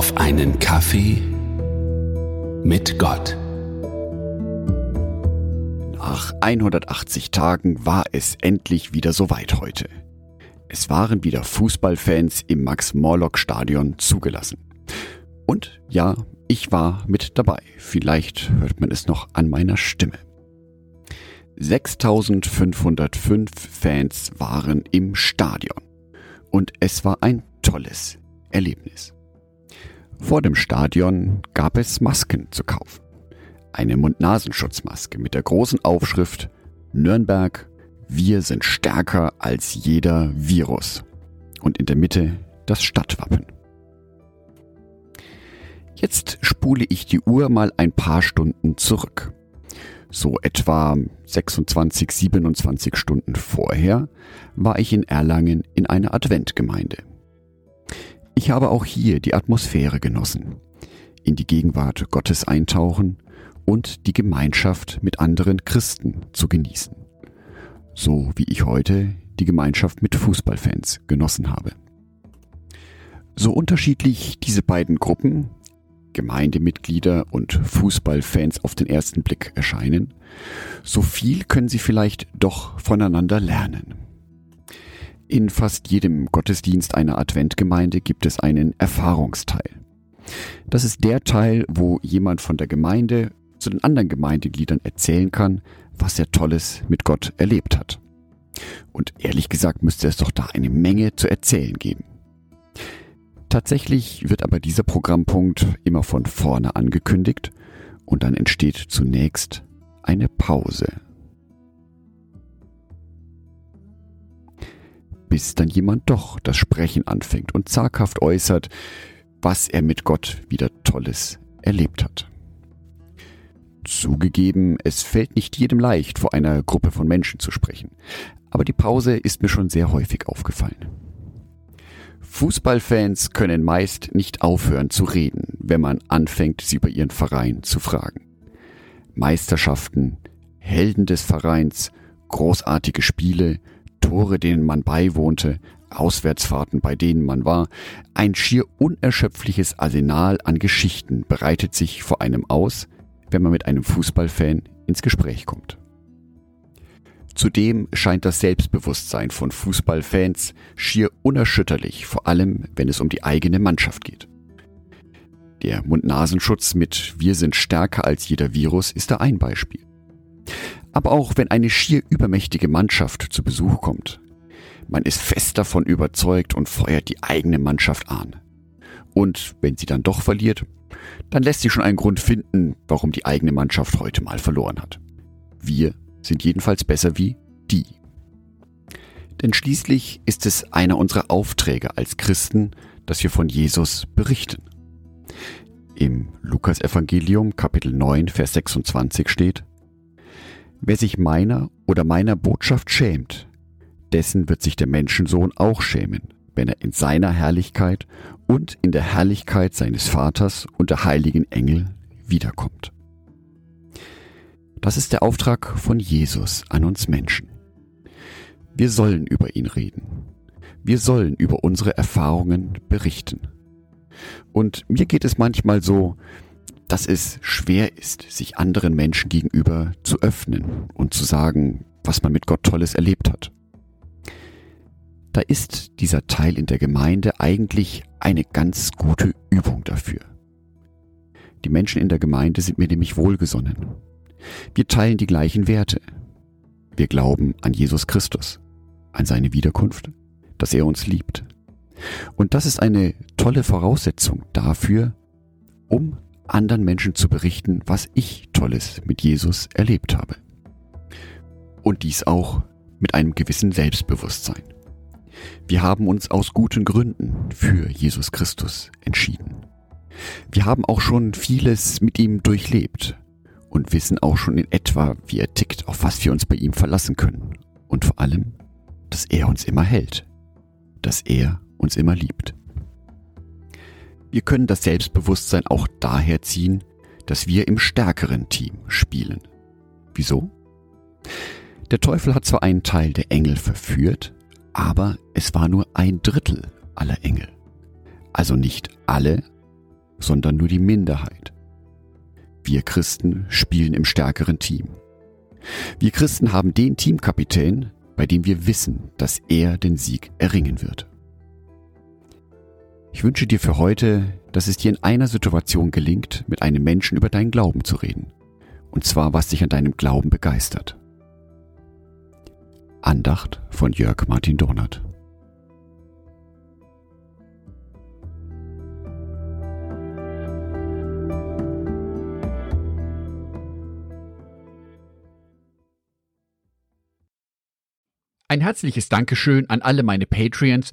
auf einen Kaffee mit Gott. Nach 180 Tagen war es endlich wieder soweit heute. Es waren wieder Fußballfans im Max-Morlock-Stadion zugelassen. Und ja, ich war mit dabei. Vielleicht hört man es noch an meiner Stimme. 6505 Fans waren im Stadion. Und es war ein tolles Erlebnis. Vor dem Stadion gab es Masken zu kaufen. Eine Mund-Nasenschutzmaske mit der großen Aufschrift Nürnberg, wir sind stärker als jeder Virus. Und in der Mitte das Stadtwappen. Jetzt spule ich die Uhr mal ein paar Stunden zurück. So etwa 26, 27 Stunden vorher war ich in Erlangen in einer Adventgemeinde. Ich habe auch hier die Atmosphäre genossen, in die Gegenwart Gottes eintauchen und die Gemeinschaft mit anderen Christen zu genießen. So wie ich heute die Gemeinschaft mit Fußballfans genossen habe. So unterschiedlich diese beiden Gruppen, Gemeindemitglieder und Fußballfans auf den ersten Blick erscheinen, so viel können sie vielleicht doch voneinander lernen. In fast jedem Gottesdienst einer Adventgemeinde gibt es einen Erfahrungsteil. Das ist der Teil, wo jemand von der Gemeinde zu den anderen Gemeindegliedern erzählen kann, was er Tolles mit Gott erlebt hat. Und ehrlich gesagt müsste es doch da eine Menge zu erzählen geben. Tatsächlich wird aber dieser Programmpunkt immer von vorne angekündigt und dann entsteht zunächst eine Pause. Bis dann jemand doch das Sprechen anfängt und zaghaft äußert, was er mit Gott wieder Tolles erlebt hat. Zugegeben, es fällt nicht jedem leicht, vor einer Gruppe von Menschen zu sprechen, aber die Pause ist mir schon sehr häufig aufgefallen. Fußballfans können meist nicht aufhören zu reden, wenn man anfängt, sie über ihren Verein zu fragen. Meisterschaften, Helden des Vereins, großartige Spiele, Tore, denen man beiwohnte, Auswärtsfahrten, bei denen man war, ein schier unerschöpfliches Arsenal an Geschichten bereitet sich vor einem aus, wenn man mit einem Fußballfan ins Gespräch kommt. Zudem scheint das Selbstbewusstsein von Fußballfans schier unerschütterlich, vor allem wenn es um die eigene Mannschaft geht. Der Mund-Nasenschutz mit Wir sind stärker als jeder Virus ist da ein Beispiel. Aber auch wenn eine schier übermächtige Mannschaft zu Besuch kommt, man ist fest davon überzeugt und feuert die eigene Mannschaft an. Und wenn sie dann doch verliert, dann lässt sich schon einen Grund finden, warum die eigene Mannschaft heute mal verloren hat. Wir sind jedenfalls besser wie die. Denn schließlich ist es einer unserer Aufträge als Christen, dass wir von Jesus berichten. Im Lukasevangelium Kapitel 9, Vers 26 steht, Wer sich meiner oder meiner Botschaft schämt, dessen wird sich der Menschensohn auch schämen, wenn er in seiner Herrlichkeit und in der Herrlichkeit seines Vaters und der heiligen Engel wiederkommt. Das ist der Auftrag von Jesus an uns Menschen. Wir sollen über ihn reden. Wir sollen über unsere Erfahrungen berichten. Und mir geht es manchmal so, dass es schwer ist, sich anderen Menschen gegenüber zu öffnen und zu sagen, was man mit Gott Tolles erlebt hat. Da ist dieser Teil in der Gemeinde eigentlich eine ganz gute Übung dafür. Die Menschen in der Gemeinde sind mir nämlich wohlgesonnen. Wir teilen die gleichen Werte. Wir glauben an Jesus Christus, an seine Wiederkunft, dass er uns liebt. Und das ist eine tolle Voraussetzung dafür, um anderen Menschen zu berichten, was ich Tolles mit Jesus erlebt habe. Und dies auch mit einem gewissen Selbstbewusstsein. Wir haben uns aus guten Gründen für Jesus Christus entschieden. Wir haben auch schon vieles mit ihm durchlebt und wissen auch schon in etwa, wie er tickt, auf was wir uns bei ihm verlassen können. Und vor allem, dass er uns immer hält, dass er uns immer liebt. Wir können das Selbstbewusstsein auch daher ziehen, dass wir im stärkeren Team spielen. Wieso? Der Teufel hat zwar einen Teil der Engel verführt, aber es war nur ein Drittel aller Engel. Also nicht alle, sondern nur die Minderheit. Wir Christen spielen im stärkeren Team. Wir Christen haben den Teamkapitän, bei dem wir wissen, dass er den Sieg erringen wird. Ich wünsche dir für heute, dass es dir in einer Situation gelingt, mit einem Menschen über deinen Glauben zu reden. Und zwar, was dich an deinem Glauben begeistert. Andacht von Jörg Martin Donat. Ein herzliches Dankeschön an alle meine Patreons,